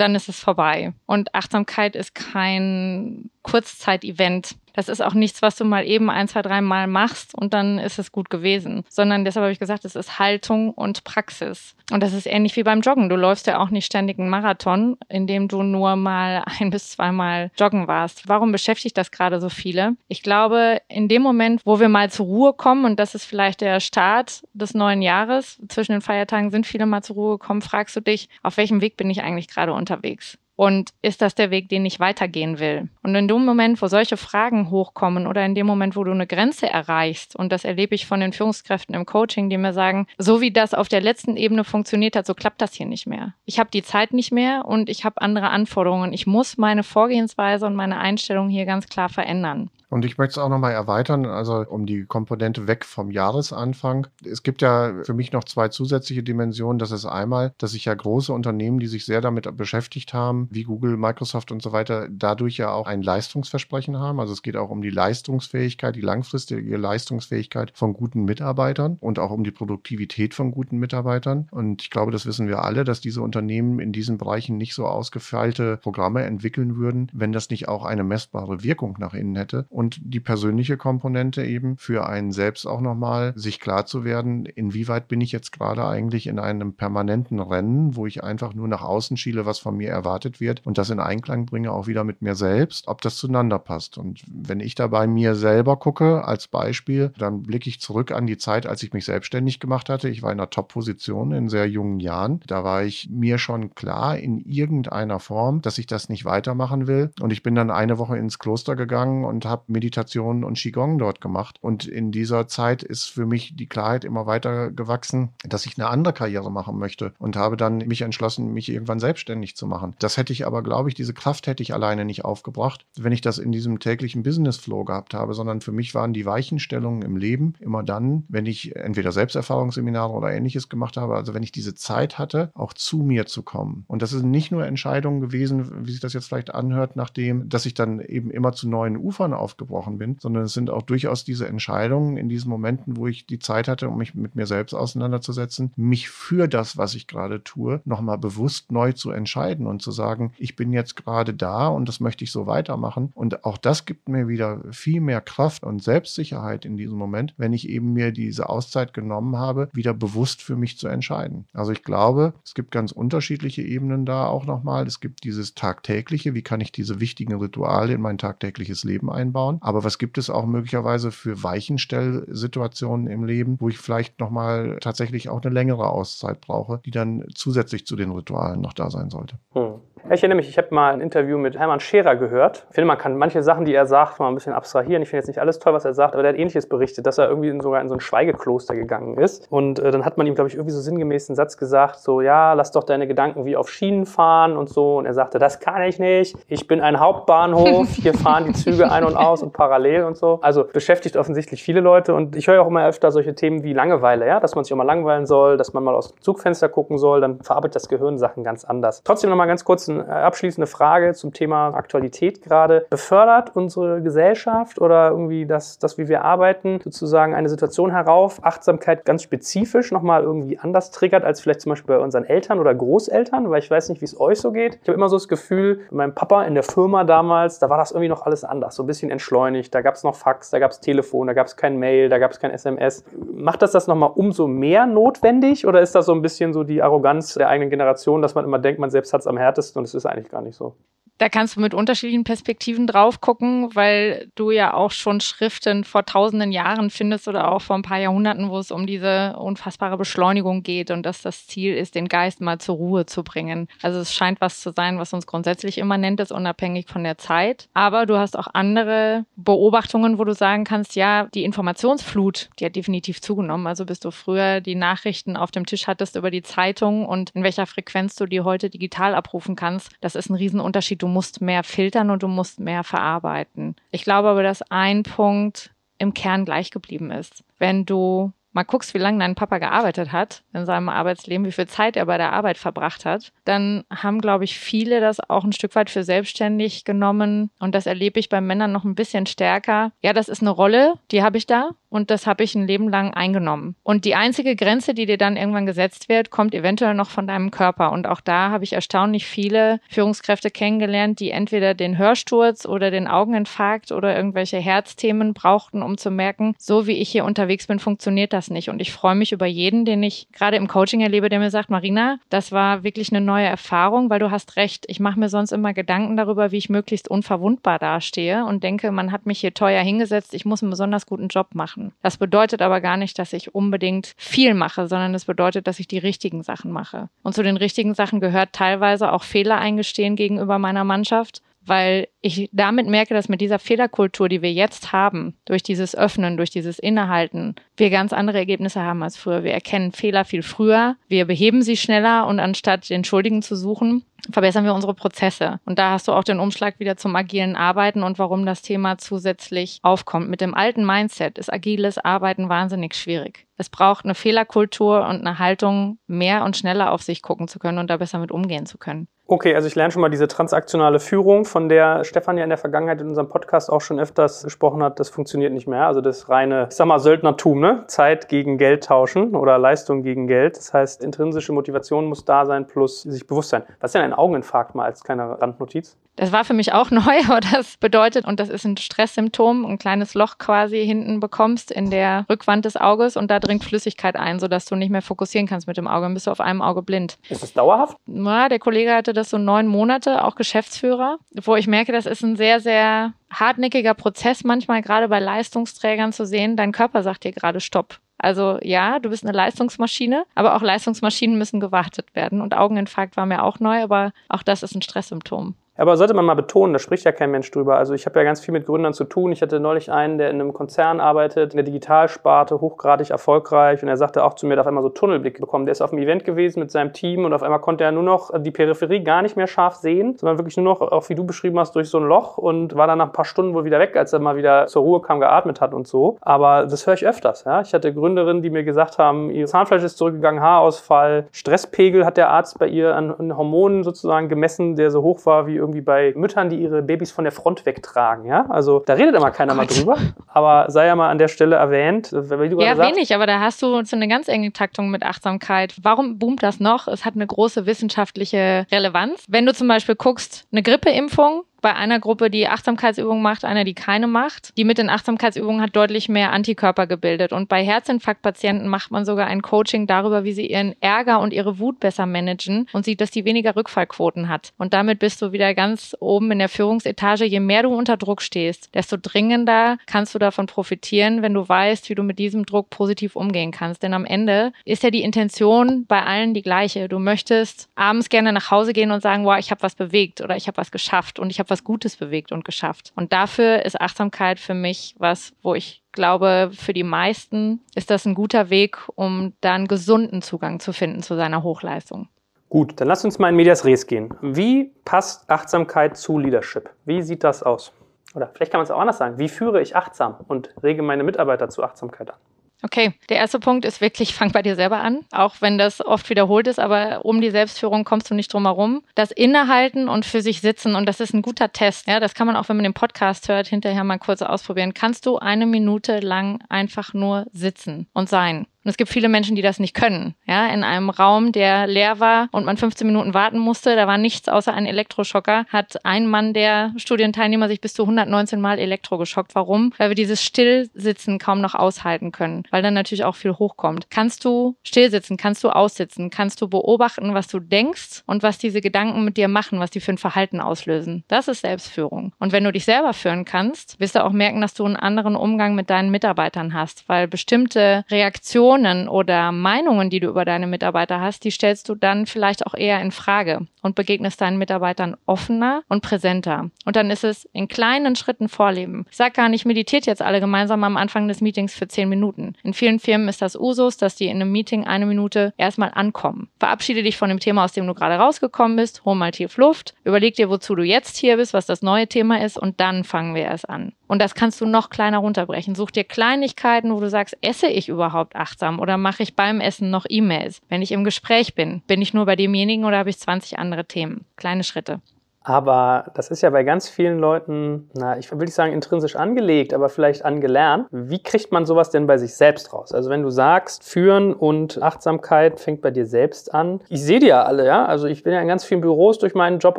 dann ist es vorbei. Und Achtsamkeit ist kein Kurzzeit-Event. Das ist auch nichts, was du mal eben ein, zwei, drei Mal machst und dann ist es gut gewesen. Sondern deshalb habe ich gesagt, es ist Haltung und Praxis. Und das ist ähnlich wie beim Joggen. Du läufst ja auch nicht ständig einen Marathon, indem du nur mal ein bis zweimal joggen warst. Warum beschäftigt das gerade so viele? Ich glaube, in dem Moment, wo wir mal zur Ruhe kommen, und das ist vielleicht der Start des neuen Jahres, zwischen den Feiertagen sind viele mal zur Ruhe gekommen, fragst du dich, auf welchem Weg bin ich eigentlich gerade unterwegs? Und ist das der Weg, den ich weitergehen will? Und in dem Moment, wo solche Fragen hochkommen oder in dem Moment, wo du eine Grenze erreichst, und das erlebe ich von den Führungskräften im Coaching, die mir sagen, so wie das auf der letzten Ebene funktioniert hat, so klappt das hier nicht mehr. Ich habe die Zeit nicht mehr und ich habe andere Anforderungen. Ich muss meine Vorgehensweise und meine Einstellung hier ganz klar verändern. Und ich möchte es auch nochmal erweitern, also um die Komponente weg vom Jahresanfang. Es gibt ja für mich noch zwei zusätzliche Dimensionen. Das ist einmal, dass sich ja große Unternehmen, die sich sehr damit beschäftigt haben, wie Google, Microsoft und so weiter, dadurch ja auch ein Leistungsversprechen haben. Also es geht auch um die Leistungsfähigkeit, die langfristige Leistungsfähigkeit von guten Mitarbeitern und auch um die Produktivität von guten Mitarbeitern. Und ich glaube, das wissen wir alle, dass diese Unternehmen in diesen Bereichen nicht so ausgefeilte Programme entwickeln würden, wenn das nicht auch eine messbare Wirkung nach innen hätte die persönliche Komponente eben für einen selbst auch nochmal sich klar zu werden, inwieweit bin ich jetzt gerade eigentlich in einem permanenten Rennen, wo ich einfach nur nach außen schiele, was von mir erwartet wird und das in Einklang bringe auch wieder mit mir selbst, ob das zueinander passt. Und wenn ich da bei mir selber gucke als Beispiel, dann blicke ich zurück an die Zeit, als ich mich selbstständig gemacht hatte. Ich war in einer Top-Position in sehr jungen Jahren. Da war ich mir schon klar in irgendeiner Form, dass ich das nicht weitermachen will. Und ich bin dann eine Woche ins Kloster gegangen und habe Meditation und Qigong dort gemacht. Und in dieser Zeit ist für mich die Klarheit immer weiter gewachsen, dass ich eine andere Karriere machen möchte und habe dann mich entschlossen, mich irgendwann selbstständig zu machen. Das hätte ich aber, glaube ich, diese Kraft hätte ich alleine nicht aufgebracht, wenn ich das in diesem täglichen Business Flow gehabt habe, sondern für mich waren die Weichenstellungen im Leben immer dann, wenn ich entweder Selbsterfahrungsseminare oder ähnliches gemacht habe, also wenn ich diese Zeit hatte, auch zu mir zu kommen. Und das sind nicht nur Entscheidungen gewesen, wie sich das jetzt vielleicht anhört, nachdem, dass ich dann eben immer zu neuen Ufern aufgebaut aufgebrochen bin, sondern es sind auch durchaus diese Entscheidungen in diesen Momenten, wo ich die Zeit hatte, um mich mit mir selbst auseinanderzusetzen, mich für das, was ich gerade tue, nochmal bewusst neu zu entscheiden und zu sagen, ich bin jetzt gerade da und das möchte ich so weitermachen. Und auch das gibt mir wieder viel mehr Kraft und Selbstsicherheit in diesem Moment, wenn ich eben mir diese Auszeit genommen habe, wieder bewusst für mich zu entscheiden. Also ich glaube, es gibt ganz unterschiedliche Ebenen da auch nochmal. Es gibt dieses tagtägliche, wie kann ich diese wichtigen Rituale in mein tagtägliches Leben einbauen? Anschauen. Aber was gibt es auch möglicherweise für Weichenstellsituationen im Leben, wo ich vielleicht nochmal tatsächlich auch eine längere Auszeit brauche, die dann zusätzlich zu den Ritualen noch da sein sollte? Hm. Ich erinnere mich, ich habe mal ein Interview mit Hermann Scherer gehört. Ich finde, man kann manche Sachen, die er sagt, mal ein bisschen abstrahieren. Ich finde jetzt nicht alles toll, was er sagt, aber der hat ähnliches berichtet, dass er irgendwie in sogar in so ein Schweigekloster gegangen ist. Und äh, dann hat man ihm, glaube ich, irgendwie so sinngemäß einen Satz gesagt, so, ja, lass doch deine Gedanken wie auf Schienen fahren und so. Und er sagte, das kann ich nicht. Ich bin ein Hauptbahnhof. Hier fahren die Züge ein und aus und parallel und so. Also beschäftigt offensichtlich viele Leute. Und ich höre auch immer öfter solche Themen wie Langeweile, ja, dass man sich auch mal langweilen soll, dass man mal aus dem Zugfenster gucken soll. Dann verarbeitet das Gehirn Sachen ganz anders. Trotzdem noch mal ganz kurz eine abschließende Frage zum Thema Aktualität gerade. Befördert unsere Gesellschaft oder irgendwie das, das, wie wir arbeiten, sozusagen eine Situation herauf, Achtsamkeit ganz spezifisch nochmal irgendwie anders triggert als vielleicht zum Beispiel bei unseren Eltern oder Großeltern, weil ich weiß nicht, wie es euch so geht. Ich habe immer so das Gefühl, mein Papa in der Firma damals, da war das irgendwie noch alles anders, so ein bisschen entschleunigt. Da gab es noch Fax, da gab es Telefon, da gab es kein Mail, da gab es kein SMS. Macht das das nochmal umso mehr notwendig oder ist das so ein bisschen so die Arroganz der eigenen Generation, dass man immer denkt, man selbst hat es am härtesten und es ist eigentlich gar nicht so? Da kannst du mit unterschiedlichen Perspektiven drauf gucken, weil du ja auch schon Schriften vor tausenden Jahren findest oder auch vor ein paar Jahrhunderten, wo es um diese unfassbare Beschleunigung geht und dass das Ziel ist, den Geist mal zur Ruhe zu bringen. Also es scheint was zu sein, was uns grundsätzlich immanent ist, unabhängig von der Zeit. Aber du hast auch andere Beobachtungen, wo du sagen kannst, ja, die Informationsflut, die hat definitiv zugenommen. Also bis du früher die Nachrichten auf dem Tisch hattest über die Zeitung und in welcher Frequenz du die heute digital abrufen kannst, das ist ein Riesenunterschied. Du musst mehr filtern und du musst mehr verarbeiten. Ich glaube aber, dass ein Punkt im Kern gleich geblieben ist. Wenn du mal guckst, wie lange dein Papa gearbeitet hat in seinem Arbeitsleben, wie viel Zeit er bei der Arbeit verbracht hat, dann haben, glaube ich, viele das auch ein Stück weit für selbstständig genommen. Und das erlebe ich bei Männern noch ein bisschen stärker. Ja, das ist eine Rolle, die habe ich da und das habe ich ein Leben lang eingenommen. Und die einzige Grenze, die dir dann irgendwann gesetzt wird, kommt eventuell noch von deinem Körper. Und auch da habe ich erstaunlich viele Führungskräfte kennengelernt, die entweder den Hörsturz oder den Augeninfarkt oder irgendwelche Herzthemen brauchten, um zu merken, so wie ich hier unterwegs bin, funktioniert das nicht. Und ich freue mich über jeden, den ich gerade im Coaching erlebe, der mir sagt, Marina, das war wirklich eine neue Erfahrung, weil du hast recht. Ich mache mir sonst immer Gedanken darüber, wie ich möglichst unverwundbar dastehe und denke, man hat mich hier teuer hingesetzt, ich muss einen besonders guten Job machen machen. Das bedeutet aber gar nicht, dass ich unbedingt viel mache, sondern es das bedeutet, dass ich die richtigen Sachen mache. Und zu den richtigen Sachen gehört teilweise auch Fehler eingestehen gegenüber meiner Mannschaft weil ich damit merke, dass mit dieser Fehlerkultur, die wir jetzt haben, durch dieses Öffnen, durch dieses Innehalten, wir ganz andere Ergebnisse haben als früher. Wir erkennen Fehler viel früher, wir beheben sie schneller und anstatt den Schuldigen zu suchen, verbessern wir unsere Prozesse. Und da hast du auch den Umschlag wieder zum agilen Arbeiten und warum das Thema zusätzlich aufkommt. Mit dem alten Mindset ist agiles Arbeiten wahnsinnig schwierig. Es braucht eine Fehlerkultur und eine Haltung, mehr und schneller auf sich gucken zu können und da besser mit umgehen zu können. Okay, also ich lerne schon mal diese transaktionale Führung, von der Stefan ja in der Vergangenheit in unserem Podcast auch schon öfters gesprochen hat. Das funktioniert nicht mehr. Also das reine, ich sag mal, Söldnertum, ne? Zeit gegen Geld tauschen oder Leistung gegen Geld. Das heißt, intrinsische Motivation muss da sein plus sich bewusst sein. Was ist denn ein Augeninfarkt mal als kleine Randnotiz? Das war für mich auch neu, aber das bedeutet, und das ist ein Stresssymptom, ein kleines Loch quasi hinten bekommst in der Rückwand des Auges und da dringt Flüssigkeit ein, sodass du nicht mehr fokussieren kannst mit dem Auge. Dann bist du auf einem Auge blind. Ist das dauerhaft? Ja, der Kollege hatte das so neun Monate, auch Geschäftsführer, wo ich merke, das ist ein sehr, sehr hartnäckiger Prozess, manchmal gerade bei Leistungsträgern zu sehen, dein Körper sagt dir gerade Stopp. Also ja, du bist eine Leistungsmaschine, aber auch Leistungsmaschinen müssen gewartet werden. Und Augeninfarkt war mir auch neu, aber auch das ist ein Stresssymptom. Aber sollte man mal betonen, da spricht ja kein Mensch drüber. Also ich habe ja ganz viel mit Gründern zu tun. Ich hatte neulich einen, der in einem Konzern arbeitet, in der Digitalsparte, hochgradig erfolgreich. Und er sagte auch zu mir, der auf einmal so Tunnelblick bekommen. Der ist auf einem Event gewesen mit seinem Team und auf einmal konnte er nur noch die Peripherie gar nicht mehr scharf sehen, sondern wirklich nur noch, auch wie du beschrieben hast, durch so ein Loch und war dann nach ein paar Stunden wohl wieder weg, als er mal wieder zur Ruhe kam, geatmet hat und so. Aber das höre ich öfters. Ja? Ich hatte Gründerinnen, die mir gesagt haben, ihr Zahnfleisch ist zurückgegangen, Haarausfall, Stresspegel hat der Arzt bei ihr an Hormonen sozusagen gemessen, der so hoch war wie irgendwie irgendwie bei Müttern, die ihre Babys von der Front wegtragen. Ja? Also da redet immer keiner mal drüber. Aber sei ja mal an der Stelle erwähnt. Du ja, wenig, sagst, aber da hast du so eine ganz enge Taktung mit Achtsamkeit. Warum boomt das noch? Es hat eine große wissenschaftliche Relevanz. Wenn du zum Beispiel guckst, eine Grippeimpfung bei einer Gruppe, die Achtsamkeitsübungen macht, einer, die keine macht. Die mit den Achtsamkeitsübungen hat deutlich mehr Antikörper gebildet. Und bei Herzinfarktpatienten macht man sogar ein Coaching darüber, wie sie ihren Ärger und ihre Wut besser managen und sieht, dass die weniger Rückfallquoten hat. Und damit bist du wieder ganz oben in der Führungsetage. Je mehr du unter Druck stehst, desto dringender kannst du davon profitieren, wenn du weißt, wie du mit diesem Druck positiv umgehen kannst. Denn am Ende ist ja die Intention bei allen die gleiche. Du möchtest abends gerne nach Hause gehen und sagen, wow, ich habe was bewegt oder ich habe was geschafft und ich habe was Gutes bewegt und geschafft. Und dafür ist Achtsamkeit für mich was, wo ich glaube, für die meisten ist das ein guter Weg, um dann gesunden Zugang zu finden zu seiner Hochleistung. Gut, dann lass uns mal in Medias Res gehen. Wie passt Achtsamkeit zu Leadership? Wie sieht das aus? Oder vielleicht kann man es auch anders sagen. Wie führe ich achtsam und rege meine Mitarbeiter zu Achtsamkeit an? Okay, der erste Punkt ist wirklich, fang bei dir selber an, auch wenn das oft wiederholt ist, aber um die Selbstführung kommst du nicht drum herum. Das Innehalten und für sich sitzen und das ist ein guter Test. Ja, das kann man auch, wenn man den Podcast hört, hinterher mal kurz ausprobieren. Kannst du eine Minute lang einfach nur sitzen und sein? Und es gibt viele Menschen, die das nicht können. Ja, in einem Raum, der leer war und man 15 Minuten warten musste, da war nichts außer ein Elektroschocker, hat ein Mann der Studienteilnehmer sich bis zu 119 Mal elektrogeschockt. Warum? Weil wir dieses Stillsitzen kaum noch aushalten können, weil dann natürlich auch viel hochkommt. Kannst du stillsitzen? Kannst du aussitzen? Kannst du beobachten, was du denkst und was diese Gedanken mit dir machen, was die für ein Verhalten auslösen? Das ist Selbstführung. Und wenn du dich selber führen kannst, wirst du auch merken, dass du einen anderen Umgang mit deinen Mitarbeitern hast, weil bestimmte Reaktionen Emotionen oder Meinungen, die du über deine Mitarbeiter hast, die stellst du dann vielleicht auch eher in Frage und begegnest deinen Mitarbeitern offener und präsenter. Und dann ist es in kleinen Schritten vorleben. Ich sag gar nicht, meditiert jetzt alle gemeinsam am Anfang des Meetings für zehn Minuten. In vielen Firmen ist das Usus, dass die in einem Meeting eine Minute erstmal ankommen. Verabschiede dich von dem Thema, aus dem du gerade rausgekommen bist, hol mal tief Luft, überleg dir, wozu du jetzt hier bist, was das neue Thema ist und dann fangen wir erst an. Und das kannst du noch kleiner runterbrechen. Such dir Kleinigkeiten, wo du sagst, esse ich überhaupt achtsam oder mache ich beim Essen noch E-Mails? Wenn ich im Gespräch bin, bin ich nur bei demjenigen oder habe ich 20 andere Themen? Kleine Schritte. Aber das ist ja bei ganz vielen Leuten, na, ich will nicht sagen intrinsisch angelegt, aber vielleicht angelernt. Wie kriegt man sowas denn bei sich selbst raus? Also wenn du sagst, Führen und Achtsamkeit fängt bei dir selbst an. Ich sehe die ja alle, ja. Also ich bin ja in ganz vielen Büros durch meinen Job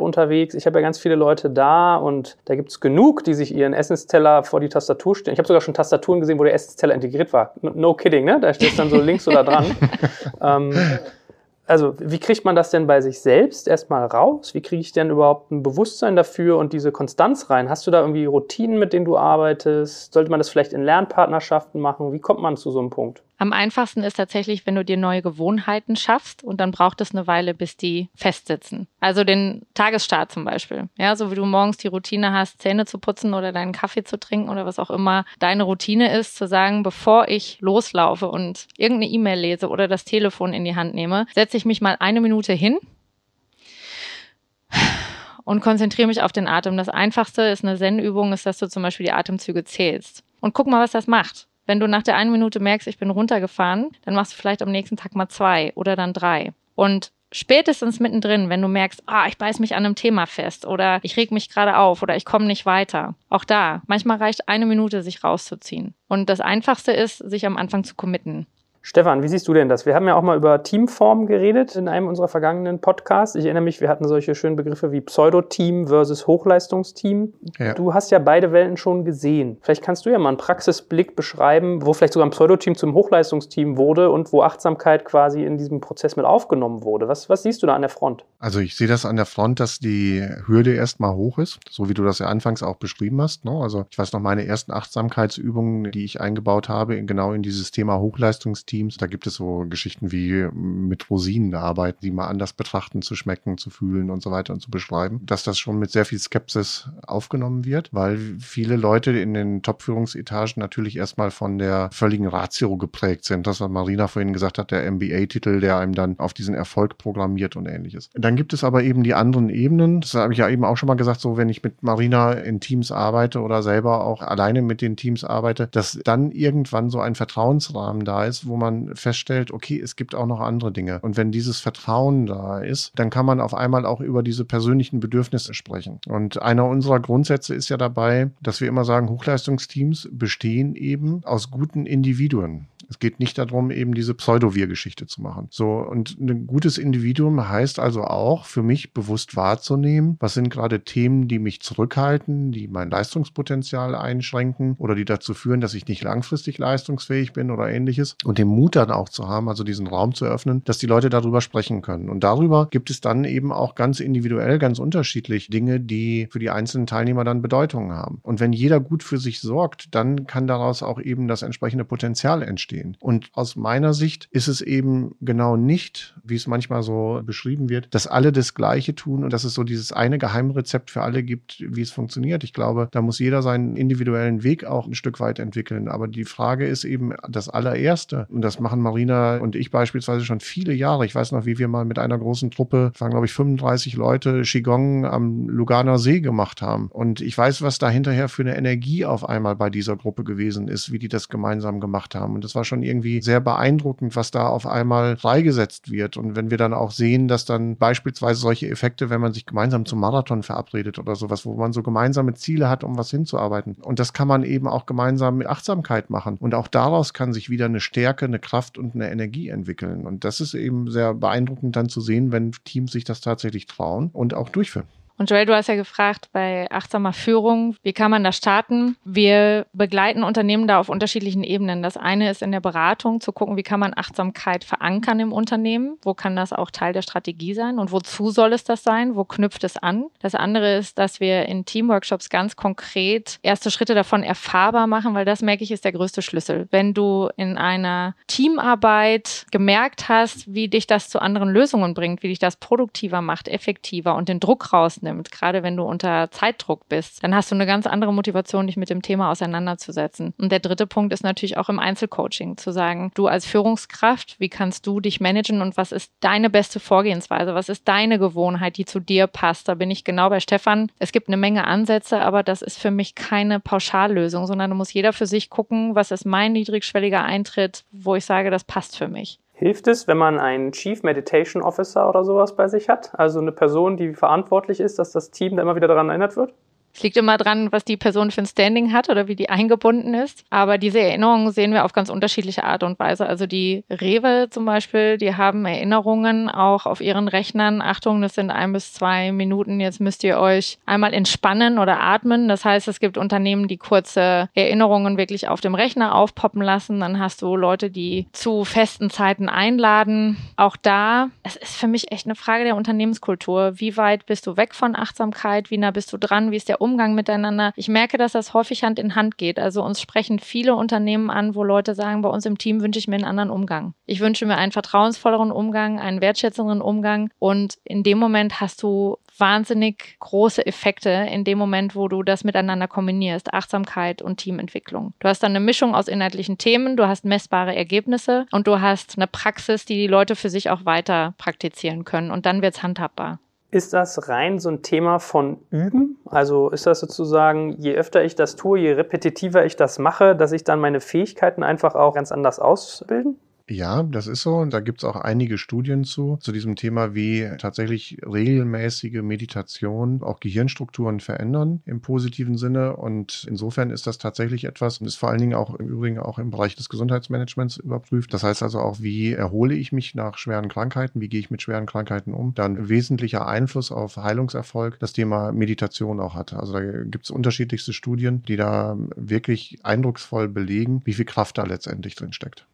unterwegs. Ich habe ja ganz viele Leute da und da gibt es genug, die sich ihren Essensteller vor die Tastatur stellen. Ich habe sogar schon Tastaturen gesehen, wo der Essensteller integriert war. No kidding, ne? Da steht dann so links oder dran. ähm, also wie kriegt man das denn bei sich selbst erstmal raus? Wie kriege ich denn überhaupt ein Bewusstsein dafür und diese Konstanz rein? Hast du da irgendwie Routinen, mit denen du arbeitest? Sollte man das vielleicht in Lernpartnerschaften machen? Wie kommt man zu so einem Punkt? Am einfachsten ist tatsächlich, wenn du dir neue Gewohnheiten schaffst und dann braucht es eine Weile, bis die festsitzen. Also den Tagesstart zum Beispiel. Ja, so wie du morgens die Routine hast, Zähne zu putzen oder deinen Kaffee zu trinken oder was auch immer deine Routine ist, zu sagen, bevor ich loslaufe und irgendeine E-Mail lese oder das Telefon in die Hand nehme, setze ich mich mal eine Minute hin und konzentriere mich auf den Atem. Das einfachste ist eine Zen-Übung, ist, dass du zum Beispiel die Atemzüge zählst. Und guck mal, was das macht. Wenn du nach der einen Minute merkst, ich bin runtergefahren, dann machst du vielleicht am nächsten Tag mal zwei oder dann drei. Und spätestens mittendrin, wenn du merkst, ah, ich beiß mich an einem Thema fest oder ich reg mich gerade auf oder ich komme nicht weiter. Auch da, manchmal reicht eine Minute, sich rauszuziehen. Und das Einfachste ist, sich am Anfang zu committen. Stefan, wie siehst du denn das? Wir haben ja auch mal über Teamformen geredet in einem unserer vergangenen Podcasts. Ich erinnere mich, wir hatten solche schönen Begriffe wie Pseudo-Team versus Hochleistungsteam. Ja. Du hast ja beide Welten schon gesehen. Vielleicht kannst du ja mal einen Praxisblick beschreiben, wo vielleicht sogar ein Pseudo-Team zum Hochleistungsteam wurde und wo Achtsamkeit quasi in diesem Prozess mit aufgenommen wurde. Was, was siehst du da an der Front? Also ich sehe das an der Front, dass die Hürde erstmal hoch ist, so wie du das ja anfangs auch beschrieben hast. Ne? Also ich weiß noch meine ersten Achtsamkeitsübungen, die ich eingebaut habe, genau in dieses Thema Hochleistungsteam Teams. Da gibt es so Geschichten wie mit Rosinen arbeiten, die mal anders betrachten, zu schmecken, zu fühlen und so weiter und zu beschreiben. Dass das schon mit sehr viel Skepsis aufgenommen wird, weil viele Leute in den Top-Führungsetagen natürlich erstmal von der völligen Ratio geprägt sind. Das, was Marina vorhin gesagt hat, der MBA-Titel, der einem dann auf diesen Erfolg programmiert und ähnliches. Dann gibt es aber eben die anderen Ebenen. Das habe ich ja eben auch schon mal gesagt, so wenn ich mit Marina in Teams arbeite oder selber auch alleine mit den Teams arbeite, dass dann irgendwann so ein Vertrauensrahmen da ist, wo man man feststellt, okay, es gibt auch noch andere Dinge. Und wenn dieses Vertrauen da ist, dann kann man auf einmal auch über diese persönlichen Bedürfnisse sprechen. Und einer unserer Grundsätze ist ja dabei, dass wir immer sagen, Hochleistungsteams bestehen eben aus guten Individuen. Es geht nicht darum, eben diese Pseudo-Wir-Geschichte zu machen. So, und ein gutes Individuum heißt also auch, für mich bewusst wahrzunehmen, was sind gerade Themen, die mich zurückhalten, die mein Leistungspotenzial einschränken oder die dazu führen, dass ich nicht langfristig leistungsfähig bin oder ähnliches. Und den Mut dann auch zu haben, also diesen Raum zu öffnen, dass die Leute darüber sprechen können. Und darüber gibt es dann eben auch ganz individuell, ganz unterschiedlich Dinge, die für die einzelnen Teilnehmer dann Bedeutung haben. Und wenn jeder gut für sich sorgt, dann kann daraus auch eben das entsprechende Potenzial entstehen gehen. Und aus meiner Sicht ist es eben genau nicht, wie es manchmal so beschrieben wird, dass alle das Gleiche tun und dass es so dieses eine Geheimrezept für alle gibt, wie es funktioniert. Ich glaube, da muss jeder seinen individuellen Weg auch ein Stück weit entwickeln. Aber die Frage ist eben das allererste. Und das machen Marina und ich beispielsweise schon viele Jahre. Ich weiß noch, wie wir mal mit einer großen Truppe, waren glaube ich 35 Leute, Qigong am Luganer See gemacht haben. Und ich weiß, was da hinterher für eine Energie auf einmal bei dieser Gruppe gewesen ist, wie die das gemeinsam gemacht haben. Und das war schon schon irgendwie sehr beeindruckend, was da auf einmal freigesetzt wird. Und wenn wir dann auch sehen, dass dann beispielsweise solche Effekte, wenn man sich gemeinsam zum Marathon verabredet oder sowas, wo man so gemeinsame Ziele hat, um was hinzuarbeiten. Und das kann man eben auch gemeinsam mit Achtsamkeit machen. Und auch daraus kann sich wieder eine Stärke, eine Kraft und eine Energie entwickeln. Und das ist eben sehr beeindruckend dann zu sehen, wenn Teams sich das tatsächlich trauen und auch durchführen. Und Joel, du hast ja gefragt bei achtsamer Führung, wie kann man da starten? Wir begleiten Unternehmen da auf unterschiedlichen Ebenen. Das eine ist in der Beratung zu gucken, wie kann man Achtsamkeit verankern im Unternehmen? Wo kann das auch Teil der Strategie sein? Und wozu soll es das sein? Wo knüpft es an? Das andere ist, dass wir in Teamworkshops ganz konkret erste Schritte davon erfahrbar machen, weil das merke ich ist der größte Schlüssel. Wenn du in einer Teamarbeit gemerkt hast, wie dich das zu anderen Lösungen bringt, wie dich das produktiver macht, effektiver und den Druck raus rausnimmt, gerade wenn du unter Zeitdruck bist, dann hast du eine ganz andere Motivation, dich mit dem Thema auseinanderzusetzen. Und der dritte Punkt ist natürlich auch im Einzelcoaching zu sagen, du als Führungskraft, wie kannst du dich managen und was ist deine beste Vorgehensweise? Was ist deine Gewohnheit, die zu dir passt? Da bin ich genau bei Stefan. Es gibt eine Menge Ansätze, aber das ist für mich keine Pauschallösung, sondern da muss jeder für sich gucken, was ist mein niedrigschwelliger Eintritt, wo ich sage, das passt für mich. Hilft es, wenn man einen Chief Meditation Officer oder sowas bei sich hat? Also eine Person, die verantwortlich ist, dass das Team da immer wieder daran erinnert wird? Es liegt immer dran, was die Person für ein Standing hat oder wie die eingebunden ist. Aber diese Erinnerungen sehen wir auf ganz unterschiedliche Art und Weise. Also die Rewe zum Beispiel, die haben Erinnerungen auch auf ihren Rechnern. Achtung, das sind ein bis zwei Minuten. Jetzt müsst ihr euch einmal entspannen oder atmen. Das heißt, es gibt Unternehmen, die kurze Erinnerungen wirklich auf dem Rechner aufpoppen lassen. Dann hast du Leute, die zu festen Zeiten einladen. Auch da, es ist für mich echt eine Frage der Unternehmenskultur. Wie weit bist du weg von Achtsamkeit? Wie nah bist du dran? Wie ist der Umgang miteinander. Ich merke, dass das häufig Hand in Hand geht. Also uns sprechen viele Unternehmen an, wo Leute sagen, bei uns im Team wünsche ich mir einen anderen Umgang. Ich wünsche mir einen vertrauensvolleren Umgang, einen wertschätzenderen Umgang. Und in dem Moment hast du wahnsinnig große Effekte in dem Moment, wo du das miteinander kombinierst, Achtsamkeit und Teamentwicklung. Du hast dann eine Mischung aus inhaltlichen Themen, du hast messbare Ergebnisse und du hast eine Praxis, die die Leute für sich auch weiter praktizieren können und dann wird es handhabbar. Ist das rein so ein Thema von Üben? Also ist das sozusagen, je öfter ich das tue, je repetitiver ich das mache, dass ich dann meine Fähigkeiten einfach auch ganz anders ausbilden? Ja, das ist so. Und da gibt es auch einige Studien zu, zu diesem Thema, wie tatsächlich regelmäßige Meditation auch Gehirnstrukturen verändern im positiven Sinne. Und insofern ist das tatsächlich etwas, und ist vor allen Dingen auch im Übrigen auch im Bereich des Gesundheitsmanagements überprüft. Das heißt also auch, wie erhole ich mich nach schweren Krankheiten, wie gehe ich mit schweren Krankheiten um. Dann wesentlicher Einfluss auf Heilungserfolg das Thema Meditation auch hat. Also da gibt es unterschiedlichste Studien, die da wirklich eindrucksvoll belegen, wie viel Kraft da letztendlich drin steckt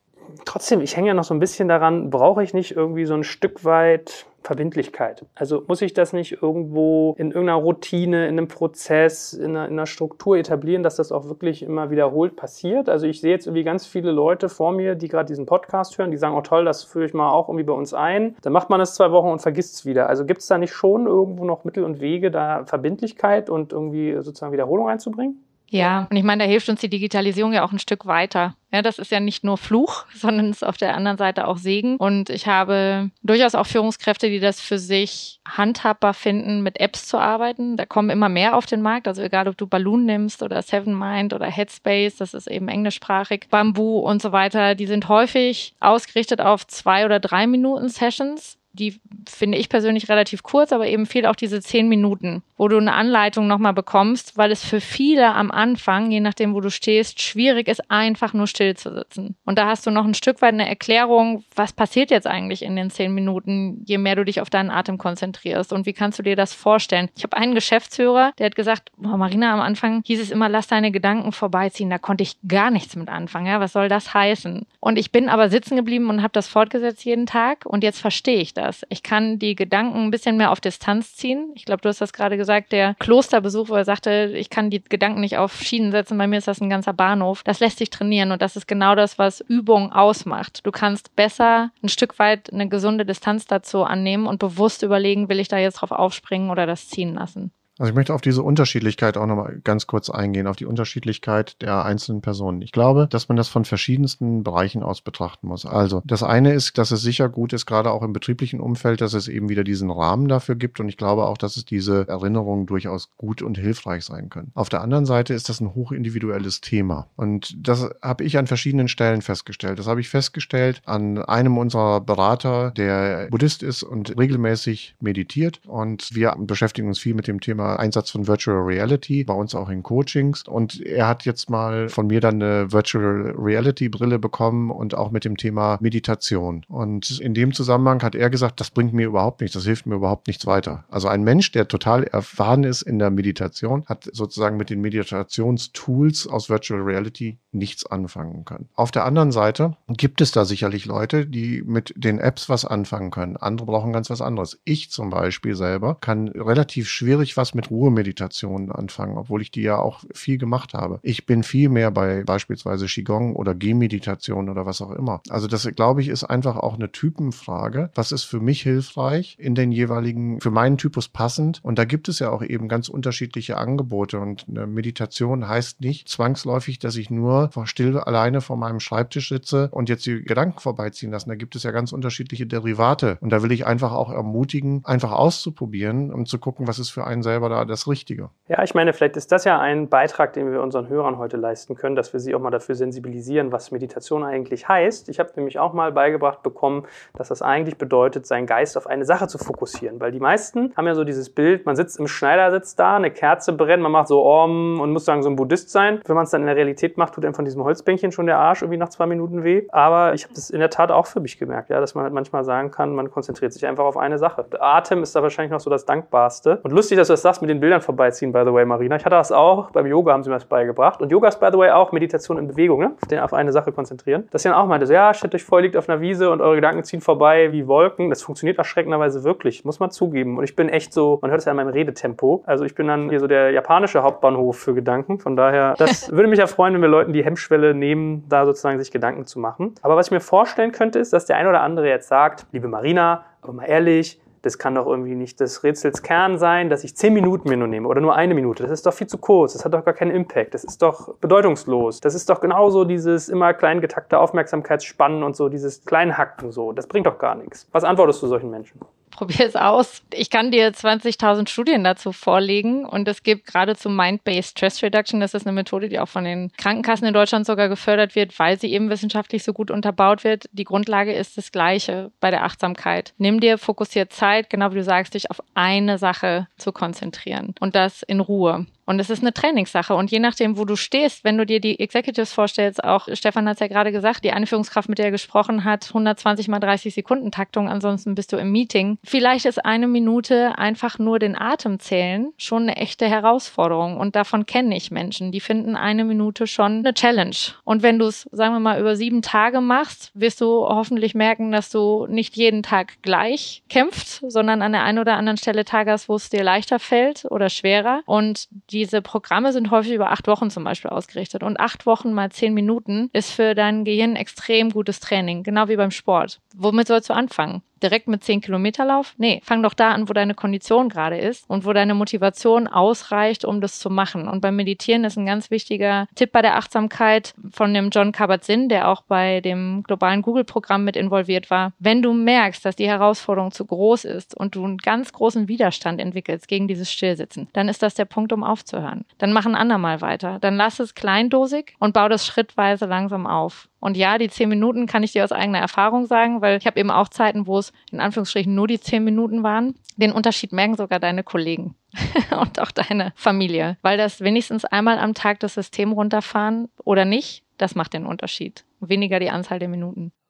trotzdem, ich hänge ja noch so ein bisschen daran, brauche ich nicht irgendwie so ein Stück weit Verbindlichkeit? Also muss ich das nicht irgendwo in irgendeiner Routine, in einem Prozess, in einer, in einer, Struktur etablieren, dass das auch wirklich immer wiederholt passiert? Also ich sehe jetzt irgendwie ganz viele Leute vor mir, die gerade diesen Podcast hören, die sagen, oh toll, das führe ich mal auch irgendwie bei uns ein. Dann macht man es zwei Wochen und vergisst es wieder. Also gibt es da nicht schon irgendwo noch Mittel und Wege, da Verbindlichkeit und irgendwie sozusagen Wiederholung einzubringen? Ja, und ich meine, da hilft uns die Digitalisierung ja auch ein Stück weiter. Ja, das ist ja nicht nur Fluch, sondern ist auf der anderen Seite auch Segen. Und ich habe durchaus auch Führungskräfte, die das für sich handhabbar finden, mit Apps zu arbeiten. Da kommen immer mehr auf den Markt. Also egal, ob du Balloon nimmst oder Seven Mind oder Headspace, das ist eben englischsprachig, Bamboo und so weiter. Die sind häufig ausgerichtet auf zwei oder drei Minuten Sessions die finde ich persönlich relativ kurz, aber eben fehlt auch diese zehn Minuten, wo du eine Anleitung nochmal bekommst, weil es für viele am Anfang, je nachdem, wo du stehst, schwierig ist, einfach nur still zu sitzen. Und da hast du noch ein Stück weit eine Erklärung, was passiert jetzt eigentlich in den zehn Minuten, je mehr du dich auf deinen Atem konzentrierst und wie kannst du dir das vorstellen. Ich habe einen Geschäftsführer, der hat gesagt, oh, Marina, am Anfang hieß es immer, lass deine Gedanken vorbeiziehen. Da konnte ich gar nichts mit anfangen. Ja, was soll das heißen? Und ich bin aber sitzen geblieben und habe das fortgesetzt jeden Tag und jetzt verstehe ich das das. Ich kann die Gedanken ein bisschen mehr auf Distanz ziehen. Ich glaube, du hast das gerade gesagt, der Klosterbesuch, wo er sagte, ich kann die Gedanken nicht auf Schienen setzen. Bei mir ist das ein ganzer Bahnhof. Das lässt sich trainieren und das ist genau das, was Übung ausmacht. Du kannst besser ein Stück weit eine gesunde Distanz dazu annehmen und bewusst überlegen, will ich da jetzt drauf aufspringen oder das ziehen lassen. Also ich möchte auf diese Unterschiedlichkeit auch nochmal ganz kurz eingehen, auf die Unterschiedlichkeit der einzelnen Personen. Ich glaube, dass man das von verschiedensten Bereichen aus betrachten muss. Also das eine ist, dass es sicher gut ist, gerade auch im betrieblichen Umfeld, dass es eben wieder diesen Rahmen dafür gibt. Und ich glaube auch, dass es diese Erinnerungen durchaus gut und hilfreich sein können. Auf der anderen Seite ist das ein hochindividuelles Thema. Und das habe ich an verschiedenen Stellen festgestellt. Das habe ich festgestellt an einem unserer Berater, der Buddhist ist und regelmäßig meditiert. Und wir beschäftigen uns viel mit dem Thema Einsatz von Virtual Reality, bei uns auch in Coachings. Und er hat jetzt mal von mir dann eine Virtual Reality Brille bekommen und auch mit dem Thema Meditation. Und in dem Zusammenhang hat er gesagt, das bringt mir überhaupt nichts, das hilft mir überhaupt nichts weiter. Also ein Mensch, der total erfahren ist in der Meditation, hat sozusagen mit den Meditationstools aus Virtual Reality nichts anfangen können. Auf der anderen Seite gibt es da sicherlich Leute, die mit den Apps was anfangen können. Andere brauchen ganz was anderes. Ich zum Beispiel selber kann relativ schwierig was mit Ruhemeditationen anfangen, obwohl ich die ja auch viel gemacht habe. Ich bin viel mehr bei beispielsweise Qigong oder Gehmeditation oder was auch immer. Also das, glaube ich, ist einfach auch eine Typenfrage. Was ist für mich hilfreich in den jeweiligen, für meinen Typus passend? Und da gibt es ja auch eben ganz unterschiedliche Angebote. Und eine Meditation heißt nicht zwangsläufig, dass ich nur still alleine vor meinem Schreibtisch sitze und jetzt die Gedanken vorbeiziehen lassen. Da gibt es ja ganz unterschiedliche Derivate. Und da will ich einfach auch ermutigen, einfach auszuprobieren, um zu gucken, was ist für einen selber da das Richtige. Ja, ich meine, vielleicht ist das ja ein Beitrag, den wir unseren Hörern heute leisten können, dass wir sie auch mal dafür sensibilisieren, was Meditation eigentlich heißt. Ich habe nämlich auch mal beigebracht bekommen, dass das eigentlich bedeutet, seinen Geist auf eine Sache zu fokussieren. Weil die meisten haben ja so dieses Bild, man sitzt im Schneidersitz da, eine Kerze brennt, man macht so Om und muss sagen, so ein Buddhist sein. Wenn man es dann in der Realität macht, tut einem von diesem Holzbänkchen schon der Arsch irgendwie nach zwei Minuten weh. Aber ich habe das in der Tat auch für mich gemerkt, ja, dass man halt manchmal sagen kann, man konzentriert sich einfach auf eine Sache. Der Atem ist da wahrscheinlich noch so das Dankbarste. Und lustig, dass du das sagst mit den Bildern vorbeiziehen, by the way, Marina. Ich hatte das auch, beim Yoga haben sie mir das beigebracht. Und Yoga ist, by the way, auch Meditation in Bewegung, ne? auf, den, auf eine Sache konzentrieren. Dass sie dann auch meinte, so, ja, stellt euch vor, liegt auf einer Wiese und eure Gedanken ziehen vorbei wie Wolken. Das funktioniert erschreckenderweise wirklich, muss man zugeben. Und ich bin echt so, man hört es ja in meinem Redetempo. Also ich bin dann hier so der japanische Hauptbahnhof für Gedanken. Von daher, das würde mich ja freuen, wenn wir Leuten die Hemmschwelle nehmen, da sozusagen sich Gedanken zu machen. Aber was ich mir vorstellen könnte, ist, dass der ein oder andere jetzt sagt, liebe Marina, aber mal ehrlich, das kann doch irgendwie nicht des Rätsels Kern sein, dass ich zehn Minuten mir nur nehme oder nur eine Minute. Das ist doch viel zu kurz. Das hat doch gar keinen Impact. Das ist doch bedeutungslos. Das ist doch genauso dieses immer klein getackte Aufmerksamkeitsspannen und so, dieses Kleinhacken so. Das bringt doch gar nichts. Was antwortest du solchen Menschen? Probier es aus. Ich kann dir 20.000 Studien dazu vorlegen und es gibt gerade zu Mind-Based Stress Reduction, das ist eine Methode, die auch von den Krankenkassen in Deutschland sogar gefördert wird, weil sie eben wissenschaftlich so gut unterbaut wird. Die Grundlage ist das Gleiche bei der Achtsamkeit. Nimm dir fokussiert Zeit, genau wie du sagst, dich auf eine Sache zu konzentrieren und das in Ruhe. Und es ist eine Trainingssache. Und je nachdem, wo du stehst, wenn du dir die Executives vorstellst, auch Stefan hat es ja gerade gesagt, die Einführungskraft, mit der er gesprochen hat, 120 mal 30 Sekunden Taktung, ansonsten bist du im Meeting. Vielleicht ist eine Minute einfach nur den Atem zählen schon eine echte Herausforderung. Und davon kenne ich Menschen, die finden eine Minute schon eine Challenge. Und wenn du es, sagen wir mal, über sieben Tage machst, wirst du hoffentlich merken, dass du nicht jeden Tag gleich kämpfst, sondern an der einen oder anderen Stelle Tage hast, wo es dir leichter fällt oder schwerer. Und die diese Programme sind häufig über acht Wochen zum Beispiel ausgerichtet. Und acht Wochen mal zehn Minuten ist für dein Gehirn extrem gutes Training, genau wie beim Sport. Womit sollst du anfangen? Direkt mit 10 Kilometer Lauf? Nee, fang doch da an, wo deine Kondition gerade ist und wo deine Motivation ausreicht, um das zu machen. Und beim Meditieren ist ein ganz wichtiger Tipp bei der Achtsamkeit von dem John Kabat-Zinn, der auch bei dem globalen Google-Programm mit involviert war. Wenn du merkst, dass die Herausforderung zu groß ist und du einen ganz großen Widerstand entwickelst gegen dieses Stillsitzen, dann ist das der Punkt, um aufzuhören. Dann mach ein andermal weiter. Dann lass es kleindosig und bau das schrittweise langsam auf. Und ja, die zehn Minuten kann ich dir aus eigener Erfahrung sagen, weil ich habe eben auch Zeiten, wo es in Anführungsstrichen nur die zehn Minuten waren. Den Unterschied merken sogar deine Kollegen und auch deine Familie, weil das wenigstens einmal am Tag das System runterfahren oder nicht, das macht den Unterschied. Weniger die Anzahl der Minuten.